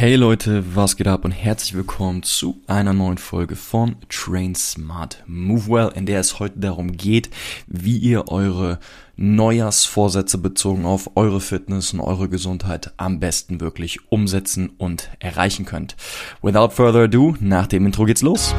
Hey Leute, was geht ab und herzlich willkommen zu einer neuen Folge von Train Smart Move Well, in der es heute darum geht, wie ihr eure Neujahrsvorsätze bezogen auf eure Fitness und eure Gesundheit am besten wirklich umsetzen und erreichen könnt. Without further ado, nach dem Intro geht's los.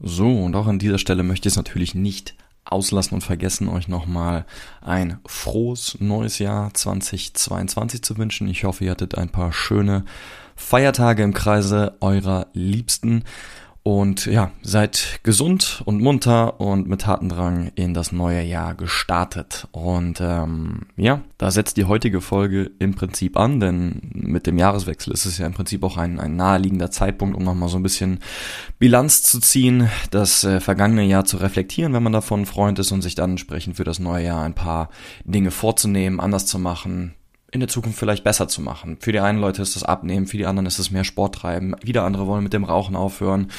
So, und auch an dieser Stelle möchte ich es natürlich nicht auslassen und vergessen, euch nochmal ein frohes neues Jahr 2022 zu wünschen. Ich hoffe, ihr hattet ein paar schöne Feiertage im Kreise eurer Liebsten. Und ja, seid gesund und munter und mit Tatendrang in das neue Jahr gestartet. Und ähm, ja, da setzt die heutige Folge im Prinzip an, denn mit dem Jahreswechsel ist es ja im Prinzip auch ein, ein naheliegender Zeitpunkt, um nochmal so ein bisschen Bilanz zu ziehen, das äh, vergangene Jahr zu reflektieren, wenn man davon Freund ist und sich dann entsprechend für das neue Jahr ein paar Dinge vorzunehmen, anders zu machen, in der Zukunft vielleicht besser zu machen. Für die einen Leute ist das Abnehmen, für die anderen ist es mehr Sport treiben. Wieder andere wollen mit dem Rauchen aufhören,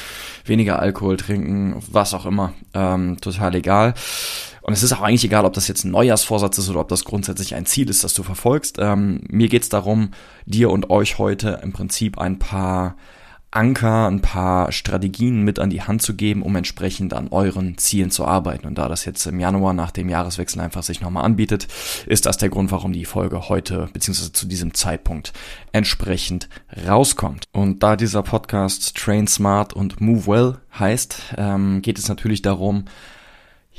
weniger Alkohol trinken, was auch immer. Ähm, total egal. Und es ist auch eigentlich egal, ob das jetzt ein Neujahrsvorsatz ist oder ob das grundsätzlich ein Ziel ist, das du verfolgst. Ähm, mir geht's darum, dir und euch heute im Prinzip ein paar Anker, ein paar Strategien mit an die Hand zu geben, um entsprechend an euren Zielen zu arbeiten. Und da das jetzt im Januar nach dem Jahreswechsel einfach sich nochmal anbietet, ist das der Grund, warum die Folge heute bzw. zu diesem Zeitpunkt entsprechend rauskommt. Und da dieser Podcast Train Smart und Move Well heißt, ähm, geht es natürlich darum,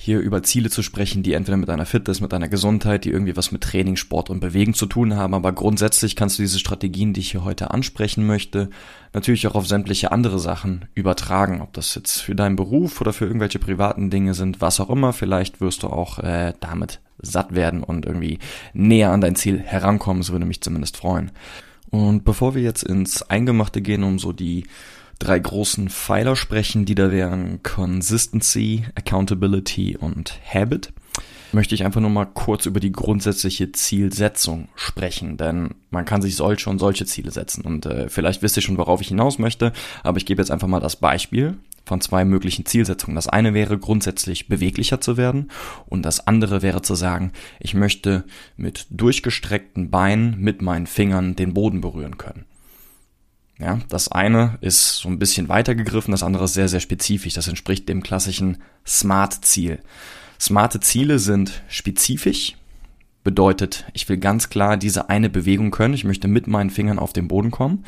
hier über Ziele zu sprechen, die entweder mit deiner Fitness, mit deiner Gesundheit, die irgendwie was mit Training, Sport und Bewegen zu tun haben. Aber grundsätzlich kannst du diese Strategien, die ich hier heute ansprechen möchte, natürlich auch auf sämtliche andere Sachen übertragen. Ob das jetzt für deinen Beruf oder für irgendwelche privaten Dinge sind, was auch immer. Vielleicht wirst du auch äh, damit satt werden und irgendwie näher an dein Ziel herankommen. Das würde mich zumindest freuen. Und bevor wir jetzt ins Eingemachte gehen, um so die drei großen Pfeiler sprechen, die da wären Consistency, Accountability und Habit, möchte ich einfach nur mal kurz über die grundsätzliche Zielsetzung sprechen, denn man kann sich solche und solche Ziele setzen und äh, vielleicht wisst ihr schon, worauf ich hinaus möchte, aber ich gebe jetzt einfach mal das Beispiel von zwei möglichen Zielsetzungen. Das eine wäre grundsätzlich beweglicher zu werden und das andere wäre zu sagen, ich möchte mit durchgestreckten Beinen mit meinen Fingern den Boden berühren können. Ja, das eine ist so ein bisschen weiter gegriffen, das andere ist sehr, sehr spezifisch. Das entspricht dem klassischen Smart-Ziel. Smarte Ziele sind spezifisch, bedeutet, ich will ganz klar diese eine Bewegung können. Ich möchte mit meinen Fingern auf den Boden kommen.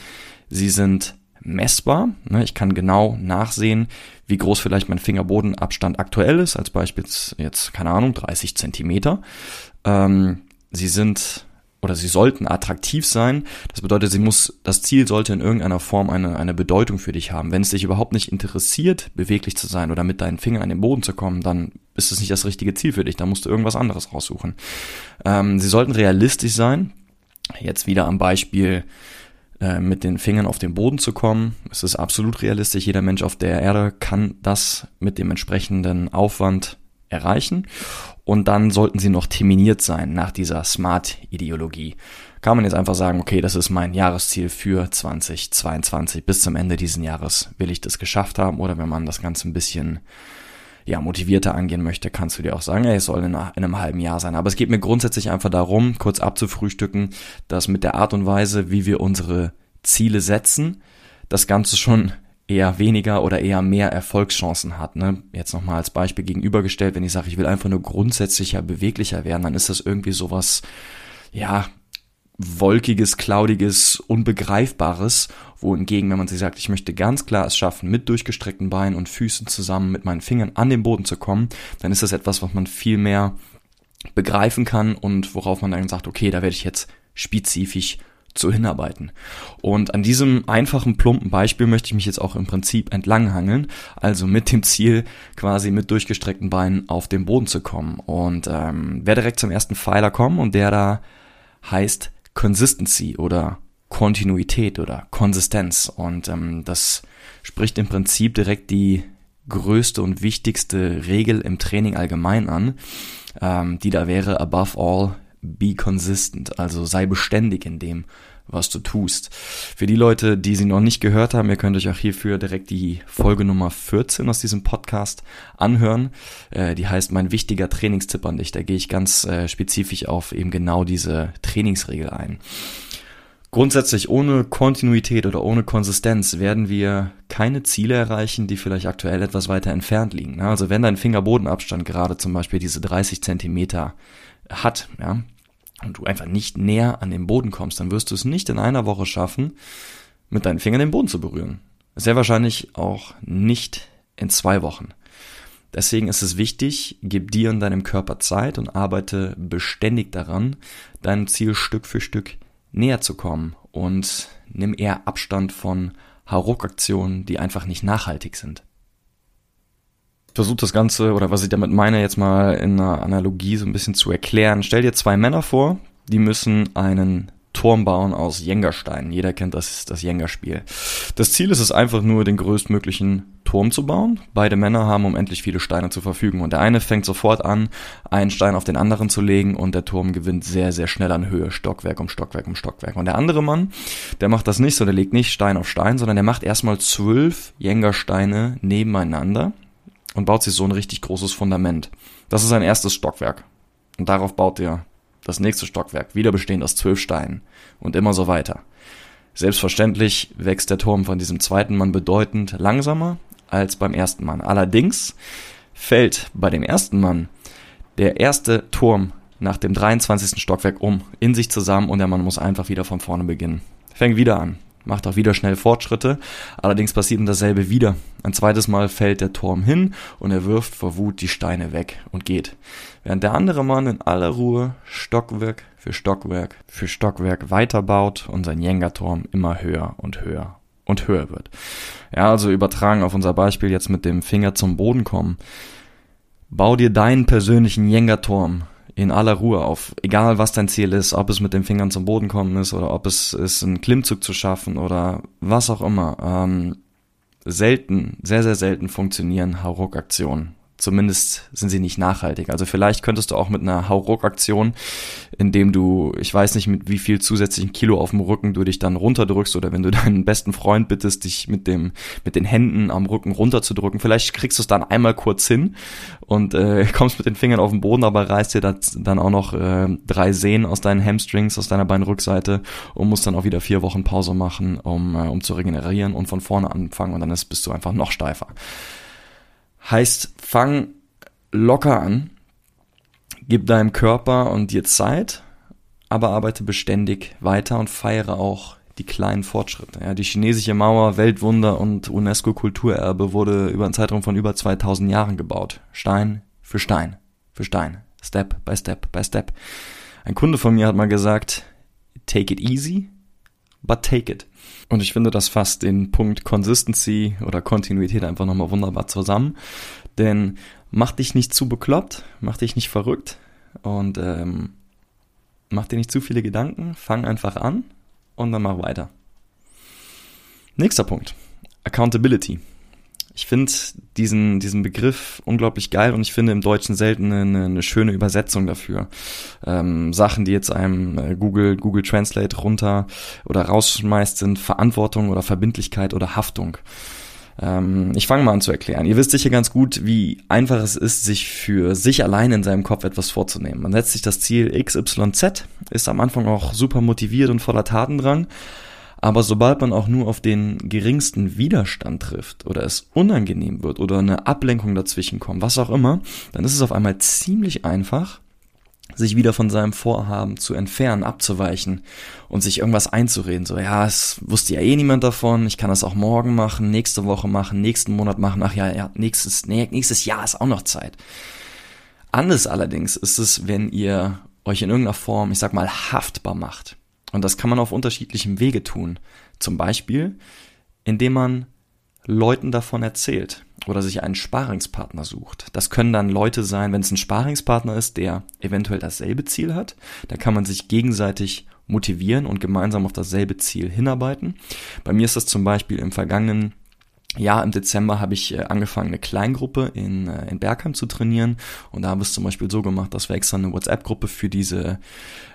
Sie sind messbar. Ne? Ich kann genau nachsehen, wie groß vielleicht mein Fingerbodenabstand aktuell ist. Als Beispiel jetzt, keine Ahnung, 30 Zentimeter. Ähm, sie sind oder sie sollten attraktiv sein. Das bedeutet, sie muss, das Ziel sollte in irgendeiner Form eine, eine Bedeutung für dich haben. Wenn es dich überhaupt nicht interessiert, beweglich zu sein oder mit deinen Fingern an den Boden zu kommen, dann ist es nicht das richtige Ziel für dich. Da musst du irgendwas anderes raussuchen. Ähm, sie sollten realistisch sein. Jetzt wieder am Beispiel äh, mit den Fingern auf den Boden zu kommen. Es ist absolut realistisch. Jeder Mensch auf der Erde kann das mit dem entsprechenden Aufwand erreichen. Und dann sollten sie noch terminiert sein nach dieser Smart-Ideologie. Kann man jetzt einfach sagen, okay, das ist mein Jahresziel für 2022. Bis zum Ende dieses Jahres will ich das geschafft haben. Oder wenn man das Ganze ein bisschen ja, motivierter angehen möchte, kannst du dir auch sagen, ey, es soll in einem halben Jahr sein. Aber es geht mir grundsätzlich einfach darum, kurz abzufrühstücken, dass mit der Art und Weise, wie wir unsere Ziele setzen, das Ganze schon eher weniger oder eher mehr Erfolgschancen hat. Ne? Jetzt nochmal als Beispiel gegenübergestellt, wenn ich sage, ich will einfach nur grundsätzlicher, beweglicher werden, dann ist das irgendwie sowas, ja, wolkiges, cloudiges, unbegreifbares, wohingegen, wenn man sich sagt, ich möchte ganz klar es schaffen, mit durchgestreckten Beinen und Füßen zusammen mit meinen Fingern an den Boden zu kommen, dann ist das etwas, was man viel mehr begreifen kann und worauf man dann sagt, okay, da werde ich jetzt spezifisch zu hinarbeiten. Und an diesem einfachen, plumpen Beispiel möchte ich mich jetzt auch im Prinzip entlanghangeln, also mit dem Ziel, quasi mit durchgestreckten Beinen auf den Boden zu kommen. Und ähm, werde direkt zum ersten Pfeiler kommen und der da heißt Consistency oder Kontinuität oder Konsistenz. Und ähm, das spricht im Prinzip direkt die größte und wichtigste Regel im Training allgemein an, ähm, die da wäre, above all, be consistent, also sei beständig in dem, was du tust. Für die Leute, die sie noch nicht gehört haben, ihr könnt euch auch hierfür direkt die Folge Nummer 14 aus diesem Podcast anhören. Äh, die heißt Mein wichtiger Trainingstipp an dich. Da gehe ich ganz äh, spezifisch auf eben genau diese Trainingsregel ein. Grundsätzlich ohne Kontinuität oder ohne Konsistenz werden wir keine Ziele erreichen, die vielleicht aktuell etwas weiter entfernt liegen. Also wenn dein Fingerbodenabstand gerade zum Beispiel diese 30 Zentimeter hat, ja, und du einfach nicht näher an den Boden kommst, dann wirst du es nicht in einer Woche schaffen, mit deinen Fingern den Boden zu berühren. Sehr wahrscheinlich auch nicht in zwei Wochen. Deswegen ist es wichtig, gib dir und deinem Körper Zeit und arbeite beständig daran, deinem Ziel Stück für Stück näher zu kommen und nimm eher Abstand von Hauruck-Aktionen, die einfach nicht nachhaltig sind. Versuch das Ganze, oder was ich damit meine, jetzt mal in einer Analogie so ein bisschen zu erklären. Stell dir zwei Männer vor, die müssen einen Turm bauen aus Jenga-Steinen. Jeder kennt das, das Jenga-Spiel. Das Ziel ist es einfach nur, den größtmöglichen Turm zu bauen. Beide Männer haben unendlich viele Steine zur Verfügung. Und der eine fängt sofort an, einen Stein auf den anderen zu legen und der Turm gewinnt sehr, sehr schnell an Höhe. Stockwerk um Stockwerk um Stockwerk. Und der andere Mann, der macht das nicht so, der legt nicht Stein auf Stein, sondern der macht erstmal zwölf Jenga-Steine nebeneinander und baut sich so ein richtig großes Fundament. Das ist sein erstes Stockwerk. Und darauf baut er das nächste Stockwerk, wieder bestehend aus zwölf Steinen und immer so weiter. Selbstverständlich wächst der Turm von diesem zweiten Mann bedeutend langsamer als beim ersten Mann. Allerdings fällt bei dem ersten Mann der erste Turm nach dem 23. Stockwerk um, in sich zusammen und der Mann muss einfach wieder von vorne beginnen. Fängt wieder an macht auch wieder schnell Fortschritte. Allerdings passiert ihm dasselbe wieder. Ein zweites Mal fällt der Turm hin und er wirft vor Wut die Steine weg und geht. Während der andere Mann in aller Ruhe Stockwerk für Stockwerk für Stockwerk weiterbaut und sein Jenga-Turm immer höher und höher und höher wird. Ja, also übertragen auf unser Beispiel jetzt mit dem Finger zum Boden kommen. Bau dir deinen persönlichen Jenga-Turm in aller Ruhe auf, egal was dein Ziel ist, ob es mit den Fingern zum Boden kommen ist oder ob es ist, einen Klimmzug zu schaffen oder was auch immer. Ähm, selten, sehr, sehr selten funktionieren Hauruck-Aktionen. Zumindest sind sie nicht nachhaltig. Also vielleicht könntest du auch mit einer Hauruck-Aktion, indem du, ich weiß nicht, mit wie viel zusätzlichen Kilo auf dem Rücken du dich dann runterdrückst oder wenn du deinen besten Freund bittest, dich mit dem, mit den Händen am Rücken runterzudrücken. Vielleicht kriegst du es dann einmal kurz hin und äh, kommst mit den Fingern auf den Boden, aber reißt dir dann auch noch äh, drei Sehnen aus deinen Hamstrings, aus deiner Beinrückseite und musst dann auch wieder vier Wochen Pause machen, um, äh, um zu regenerieren und von vorne anfangen und dann ist, bist du einfach noch steifer. Heißt, fang locker an, gib deinem Körper und dir Zeit, aber arbeite beständig weiter und feiere auch die kleinen Fortschritte. Ja, die chinesische Mauer, Weltwunder und UNESCO-Kulturerbe wurde über einen Zeitraum von über 2000 Jahren gebaut. Stein für Stein für Stein. Step by Step by Step. Ein Kunde von mir hat mal gesagt, take it easy, but take it. Und ich finde, das fasst den Punkt Consistency oder Kontinuität einfach nochmal wunderbar zusammen. Denn mach dich nicht zu bekloppt, mach dich nicht verrückt und ähm, mach dir nicht zu viele Gedanken, fang einfach an und dann mach weiter. Nächster Punkt. Accountability. Ich finde diesen, diesen Begriff unglaublich geil und ich finde im Deutschen selten eine, eine schöne Übersetzung dafür. Ähm, Sachen, die jetzt einem äh, Google, Google Translate runter oder rausschmeißt, sind Verantwortung oder Verbindlichkeit oder Haftung. Ähm, ich fange mal an zu erklären. Ihr wisst sicher ganz gut, wie einfach es ist, sich für sich allein in seinem Kopf etwas vorzunehmen. Man setzt sich das Ziel XYZ, ist am Anfang auch super motiviert und voller Tatendrang. Aber sobald man auch nur auf den geringsten Widerstand trifft oder es unangenehm wird oder eine Ablenkung dazwischen kommt, was auch immer, dann ist es auf einmal ziemlich einfach, sich wieder von seinem Vorhaben zu entfernen, abzuweichen und sich irgendwas einzureden. So, ja, es wusste ja eh niemand davon, ich kann das auch morgen machen, nächste Woche machen, nächsten Monat machen, ach ja, ja, nächstes, nächstes Jahr ist auch noch Zeit. Anders allerdings ist es, wenn ihr euch in irgendeiner Form, ich sag mal, haftbar macht. Und das kann man auf unterschiedlichem Wege tun. Zum Beispiel, indem man Leuten davon erzählt oder sich einen Sparingspartner sucht. Das können dann Leute sein, wenn es ein Sparingspartner ist, der eventuell dasselbe Ziel hat. Da kann man sich gegenseitig motivieren und gemeinsam auf dasselbe Ziel hinarbeiten. Bei mir ist das zum Beispiel im vergangenen ja, im Dezember habe ich äh, angefangen, eine Kleingruppe in, äh, in Bergheim zu trainieren. Und da haben wir es zum Beispiel so gemacht, dass wir extra eine WhatsApp-Gruppe für diese,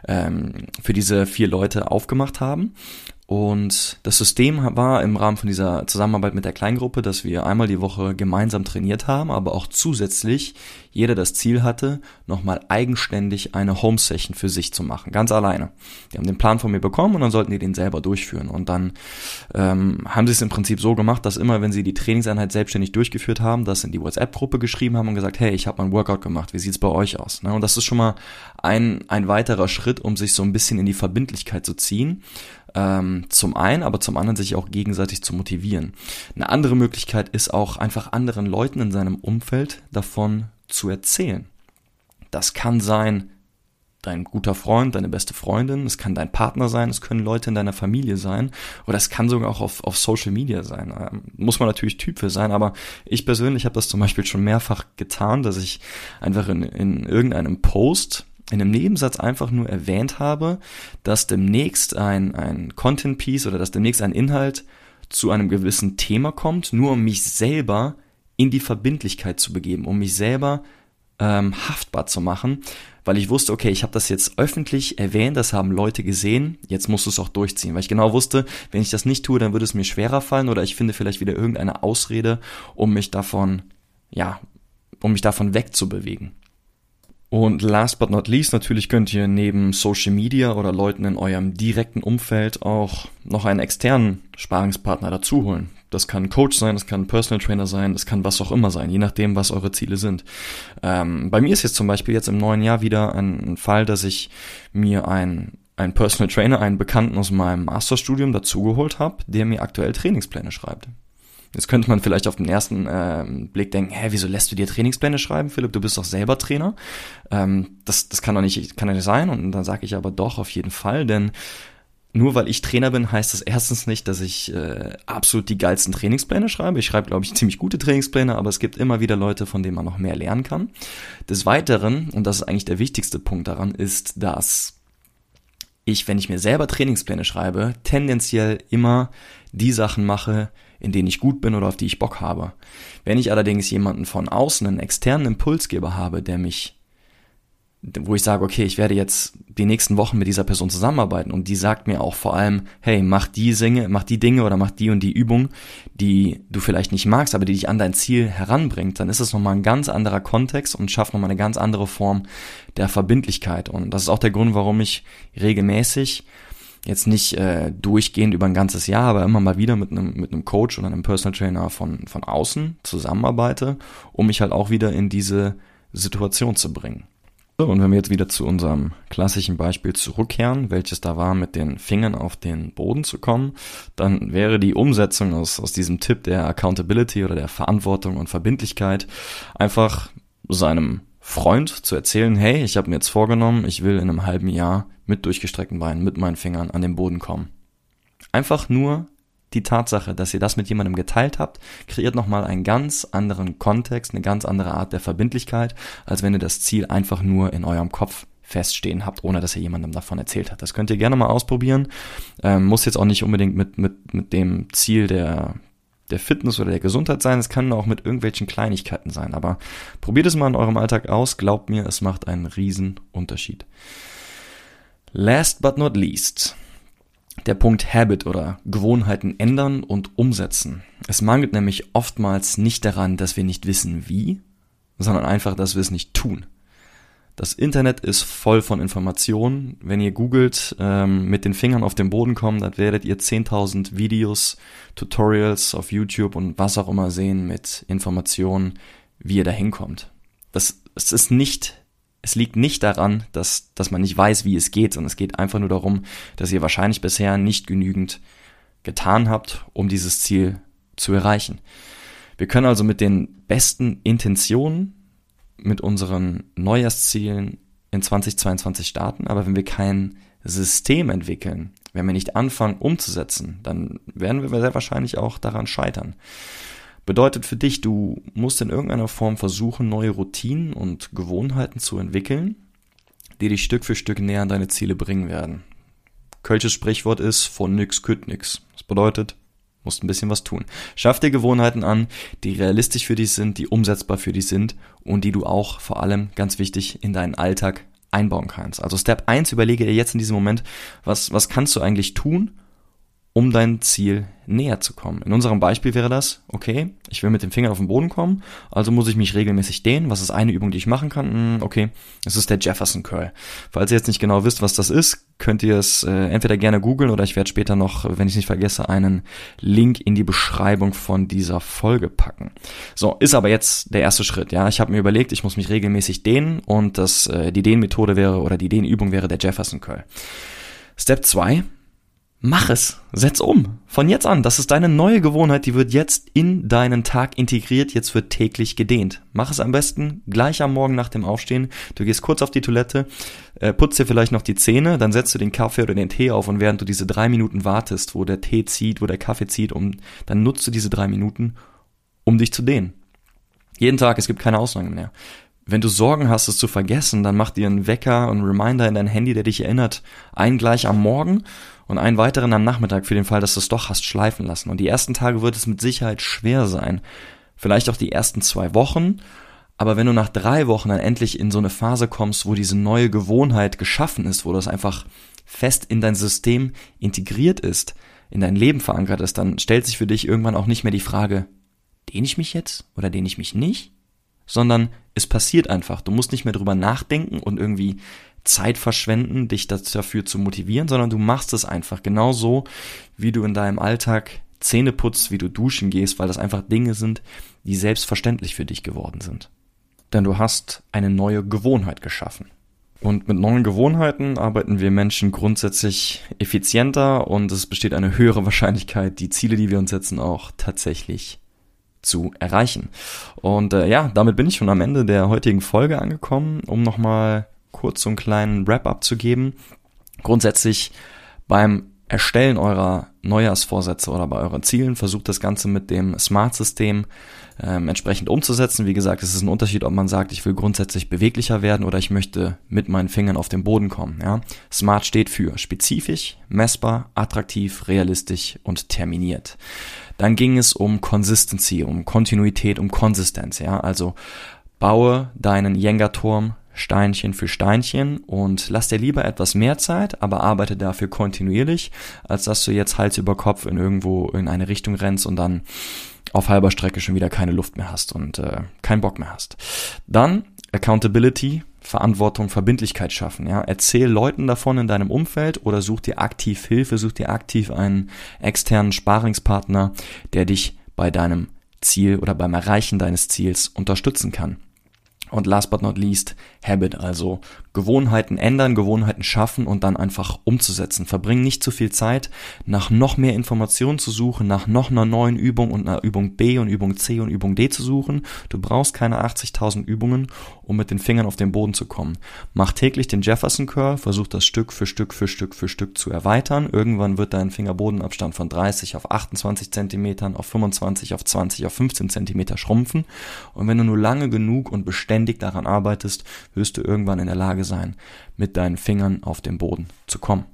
ähm, für diese vier Leute aufgemacht haben. Und das System war im Rahmen von dieser Zusammenarbeit mit der Kleingruppe, dass wir einmal die Woche gemeinsam trainiert haben, aber auch zusätzlich jeder das Ziel hatte, nochmal eigenständig eine Home-Session für sich zu machen, ganz alleine. Die haben den Plan von mir bekommen und dann sollten die den selber durchführen. Und dann ähm, haben sie es im Prinzip so gemacht, dass immer, wenn sie die Trainingseinheit selbstständig durchgeführt haben, das in die WhatsApp-Gruppe geschrieben haben und gesagt, hey, ich habe mein Workout gemacht, wie sieht's bei euch aus? Ne? Und das ist schon mal ein, ein weiterer Schritt, um sich so ein bisschen in die Verbindlichkeit zu ziehen ähm, zum einen, aber zum anderen sich auch gegenseitig zu motivieren. Eine andere Möglichkeit ist auch einfach anderen Leuten in seinem Umfeld davon zu erzählen. Das kann sein, dein guter Freund, deine beste Freundin, es kann dein Partner sein, es können Leute in deiner Familie sein oder es kann sogar auch auf, auf Social Media sein. Ähm, muss man natürlich Typ für sein, aber ich persönlich habe das zum Beispiel schon mehrfach getan, dass ich einfach in, in irgendeinem Post in einem Nebensatz einfach nur erwähnt habe, dass demnächst ein, ein Content Piece oder dass demnächst ein Inhalt zu einem gewissen Thema kommt, nur um mich selber in die Verbindlichkeit zu begeben, um mich selber ähm, haftbar zu machen, weil ich wusste, okay, ich habe das jetzt öffentlich erwähnt, das haben Leute gesehen, jetzt musst du es auch durchziehen, weil ich genau wusste, wenn ich das nicht tue, dann würde es mir schwerer fallen oder ich finde vielleicht wieder irgendeine Ausrede, um mich davon, ja, um mich davon wegzubewegen. Und last but not least, natürlich könnt ihr neben Social Media oder Leuten in eurem direkten Umfeld auch noch einen externen Sparingspartner dazu holen. Das kann ein Coach sein, das kann ein Personal Trainer sein, das kann was auch immer sein, je nachdem, was eure Ziele sind. Ähm, bei mir ist jetzt zum Beispiel jetzt im neuen Jahr wieder ein, Fall, dass ich mir ein einen Personal Trainer, einen Bekannten aus meinem Masterstudium dazugeholt habe, der mir aktuell Trainingspläne schreibt. Jetzt könnte man vielleicht auf den ersten äh, Blick denken, hä, wieso lässt du dir Trainingspläne schreiben, Philipp? Du bist doch selber Trainer. Ähm, das, das kann doch nicht, kann doch nicht sein. Und dann sage ich aber doch auf jeden Fall, denn nur weil ich Trainer bin, heißt das erstens nicht, dass ich äh, absolut die geilsten Trainingspläne schreibe. Ich schreibe, glaube ich, ziemlich gute Trainingspläne, aber es gibt immer wieder Leute, von denen man noch mehr lernen kann. Des Weiteren, und das ist eigentlich der wichtigste Punkt daran, ist, dass ich, wenn ich mir selber Trainingspläne schreibe, tendenziell immer die Sachen mache, in denen ich gut bin oder auf die ich Bock habe. Wenn ich allerdings jemanden von außen, einen externen Impulsgeber habe, der mich, wo ich sage, okay, ich werde jetzt die nächsten Wochen mit dieser Person zusammenarbeiten und die sagt mir auch vor allem, hey, mach die Dinge, mach die Dinge oder mach die und die Übung, die du vielleicht nicht magst, aber die dich an dein Ziel heranbringt, dann ist es nochmal ein ganz anderer Kontext und schafft nochmal eine ganz andere Form der Verbindlichkeit. Und das ist auch der Grund, warum ich regelmäßig jetzt nicht äh, durchgehend über ein ganzes Jahr, aber immer mal wieder mit einem mit einem Coach oder einem Personal Trainer von von außen zusammenarbeite, um mich halt auch wieder in diese Situation zu bringen. So, und wenn wir jetzt wieder zu unserem klassischen Beispiel zurückkehren, welches da war, mit den Fingern auf den Boden zu kommen, dann wäre die Umsetzung aus, aus diesem Tipp der Accountability oder der Verantwortung und Verbindlichkeit einfach seinem Freund zu erzählen, hey, ich habe mir jetzt vorgenommen, ich will in einem halben Jahr mit durchgestreckten Beinen, mit meinen Fingern an den Boden kommen. Einfach nur die Tatsache, dass ihr das mit jemandem geteilt habt, kreiert nochmal einen ganz anderen Kontext, eine ganz andere Art der Verbindlichkeit, als wenn ihr das Ziel einfach nur in eurem Kopf feststehen habt, ohne dass ihr jemandem davon erzählt habt. Das könnt ihr gerne mal ausprobieren. Ähm, muss jetzt auch nicht unbedingt mit, mit, mit dem Ziel der, der Fitness oder der Gesundheit sein. Es kann auch mit irgendwelchen Kleinigkeiten sein. Aber probiert es mal in eurem Alltag aus. Glaubt mir, es macht einen riesen Unterschied. Last but not least. Der Punkt Habit oder Gewohnheiten ändern und umsetzen. Es mangelt nämlich oftmals nicht daran, dass wir nicht wissen wie, sondern einfach, dass wir es nicht tun. Das Internet ist voll von Informationen. Wenn ihr googelt, ähm, mit den Fingern auf den Boden kommen, dann werdet ihr 10.000 Videos, Tutorials auf YouTube und was auch immer sehen mit Informationen, wie ihr da hinkommt. Das, es ist nicht es liegt nicht daran, dass, dass man nicht weiß, wie es geht, sondern es geht einfach nur darum, dass ihr wahrscheinlich bisher nicht genügend getan habt, um dieses Ziel zu erreichen. Wir können also mit den besten Intentionen, mit unseren Neujahrszielen in 2022 starten, aber wenn wir kein System entwickeln, wenn wir nicht anfangen umzusetzen, dann werden wir sehr wahrscheinlich auch daran scheitern. Bedeutet für dich, du musst in irgendeiner Form versuchen, neue Routinen und Gewohnheiten zu entwickeln, die dich Stück für Stück näher an deine Ziele bringen werden. Kölsches Sprichwort ist, von nix kütt nix. Das bedeutet, Musst ein bisschen was tun. Schaff dir Gewohnheiten an, die realistisch für dich sind, die umsetzbar für dich sind und die du auch vor allem ganz wichtig in deinen Alltag einbauen kannst. Also Step 1, überlege dir jetzt in diesem Moment, was, was kannst du eigentlich tun, um dein Ziel näher zu kommen. In unserem Beispiel wäre das, okay, ich will mit den Fingern auf den Boden kommen, also muss ich mich regelmäßig dehnen. Was ist eine Übung, die ich machen kann? Hm, okay, es ist der Jefferson Curl. Falls ihr jetzt nicht genau wisst, was das ist, könnt ihr es äh, entweder gerne googeln oder ich werde später noch, wenn ich nicht vergesse, einen Link in die Beschreibung von dieser Folge packen. So, ist aber jetzt der erste Schritt. Ja, ich habe mir überlegt, ich muss mich regelmäßig dehnen und das äh, die Dehnmethode wäre oder die Dehnübung wäre der Jefferson Curl. Step 2, Mach es, setz um. Von jetzt an, das ist deine neue Gewohnheit, die wird jetzt in deinen Tag integriert, jetzt wird täglich gedehnt. Mach es am besten gleich am Morgen nach dem Aufstehen. Du gehst kurz auf die Toilette, äh, putzt dir vielleicht noch die Zähne, dann setzt du den Kaffee oder den Tee auf und während du diese drei Minuten wartest, wo der Tee zieht, wo der Kaffee zieht, um, dann nutzt du diese drei Minuten, um dich zu dehnen. Jeden Tag, es gibt keine Ausnahmen mehr. Wenn du Sorgen hast, es zu vergessen, dann mach dir einen Wecker und Reminder in dein Handy, der dich erinnert, einen gleich am Morgen und einen weiteren am Nachmittag für den Fall, dass du es doch hast schleifen lassen. Und die ersten Tage wird es mit Sicherheit schwer sein. Vielleicht auch die ersten zwei Wochen. Aber wenn du nach drei Wochen dann endlich in so eine Phase kommst, wo diese neue Gewohnheit geschaffen ist, wo das einfach fest in dein System integriert ist, in dein Leben verankert ist, dann stellt sich für dich irgendwann auch nicht mehr die Frage, dehne ich mich jetzt oder dehne ich mich nicht? Sondern es passiert einfach. Du musst nicht mehr drüber nachdenken und irgendwie Zeit verschwenden, dich dafür zu motivieren, sondern du machst es einfach genauso, wie du in deinem Alltag Zähne putzt, wie du duschen gehst, weil das einfach Dinge sind, die selbstverständlich für dich geworden sind. Denn du hast eine neue Gewohnheit geschaffen. Und mit neuen Gewohnheiten arbeiten wir Menschen grundsätzlich effizienter und es besteht eine höhere Wahrscheinlichkeit, die Ziele, die wir uns setzen, auch tatsächlich zu erreichen. Und äh, ja, damit bin ich schon am Ende der heutigen Folge angekommen, um nochmal kurz so einen kleinen Wrap-up zu geben. Grundsätzlich beim Erstellen eurer Neujahrsvorsätze oder bei euren Zielen versucht das Ganze mit dem Smart-System ähm, entsprechend umzusetzen. Wie gesagt, es ist ein Unterschied, ob man sagt, ich will grundsätzlich beweglicher werden oder ich möchte mit meinen Fingern auf den Boden kommen. Ja? Smart steht für spezifisch, messbar, attraktiv, realistisch und terminiert. Dann ging es um Consistency, um Kontinuität, um Konsistenz. Ja? Also baue deinen Jenga-Turm Steinchen für Steinchen und lass dir lieber etwas mehr Zeit, aber arbeite dafür kontinuierlich, als dass du jetzt Hals über Kopf in irgendwo in eine Richtung rennst und dann auf halber Strecke schon wieder keine Luft mehr hast und äh, keinen Bock mehr hast. Dann Accountability, Verantwortung, Verbindlichkeit schaffen. Ja, erzähl Leuten davon in deinem Umfeld oder such dir aktiv Hilfe, such dir aktiv einen externen Sparingspartner, der dich bei deinem Ziel oder beim Erreichen deines Ziels unterstützen kann. Und last but not least, Habit, also Gewohnheiten ändern, Gewohnheiten schaffen und dann einfach umzusetzen. Verbring nicht zu viel Zeit, nach noch mehr Informationen zu suchen, nach noch einer neuen Übung und einer Übung B und Übung C und Übung D zu suchen. Du brauchst keine 80.000 Übungen, um mit den Fingern auf den Boden zu kommen. Mach täglich den Jefferson Curl, versuch das Stück für Stück für Stück für Stück zu erweitern. Irgendwann wird dein Fingerbodenabstand von 30 auf 28 Zentimetern, auf 25, auf 20, auf 15 Zentimeter schrumpfen. Und wenn du nur lange genug und beständig daran arbeitest, wirst du irgendwann in der Lage sein, mit deinen Fingern auf den Boden zu kommen.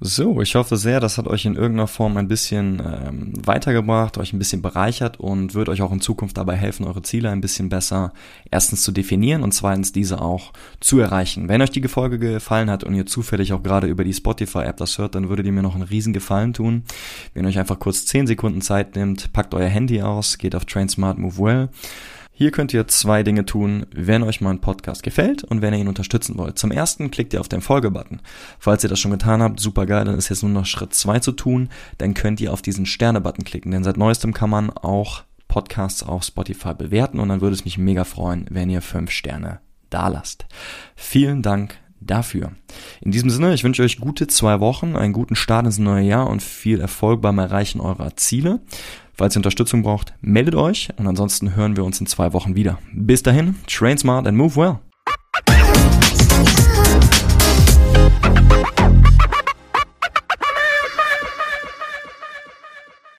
So, ich hoffe sehr, das hat euch in irgendeiner Form ein bisschen ähm, weitergebracht, euch ein bisschen bereichert und wird euch auch in Zukunft dabei helfen, eure Ziele ein bisschen besser erstens zu definieren und zweitens diese auch zu erreichen. Wenn euch die Folge gefallen hat und ihr zufällig auch gerade über die Spotify-App das hört, dann würdet ihr mir noch einen riesen Gefallen tun, wenn ihr euch einfach kurz 10 Sekunden Zeit nimmt, packt euer Handy aus, geht auf Train Smart Move Well hier könnt ihr zwei Dinge tun, wenn euch mein Podcast gefällt und wenn ihr ihn unterstützen wollt. Zum ersten klickt ihr auf den Folge-Button. Falls ihr das schon getan habt, super geil, dann ist jetzt nur noch Schritt zwei zu tun. Dann könnt ihr auf diesen Sterne-Button klicken, denn seit neuestem kann man auch Podcasts auf Spotify bewerten und dann würde es mich mega freuen, wenn ihr fünf Sterne da lasst. Vielen Dank dafür. In diesem Sinne, ich wünsche euch gute zwei Wochen, einen guten Start ins neue Jahr und viel Erfolg beim Erreichen eurer Ziele. Falls ihr Unterstützung braucht, meldet euch und ansonsten hören wir uns in zwei Wochen wieder. Bis dahin, train smart and move well.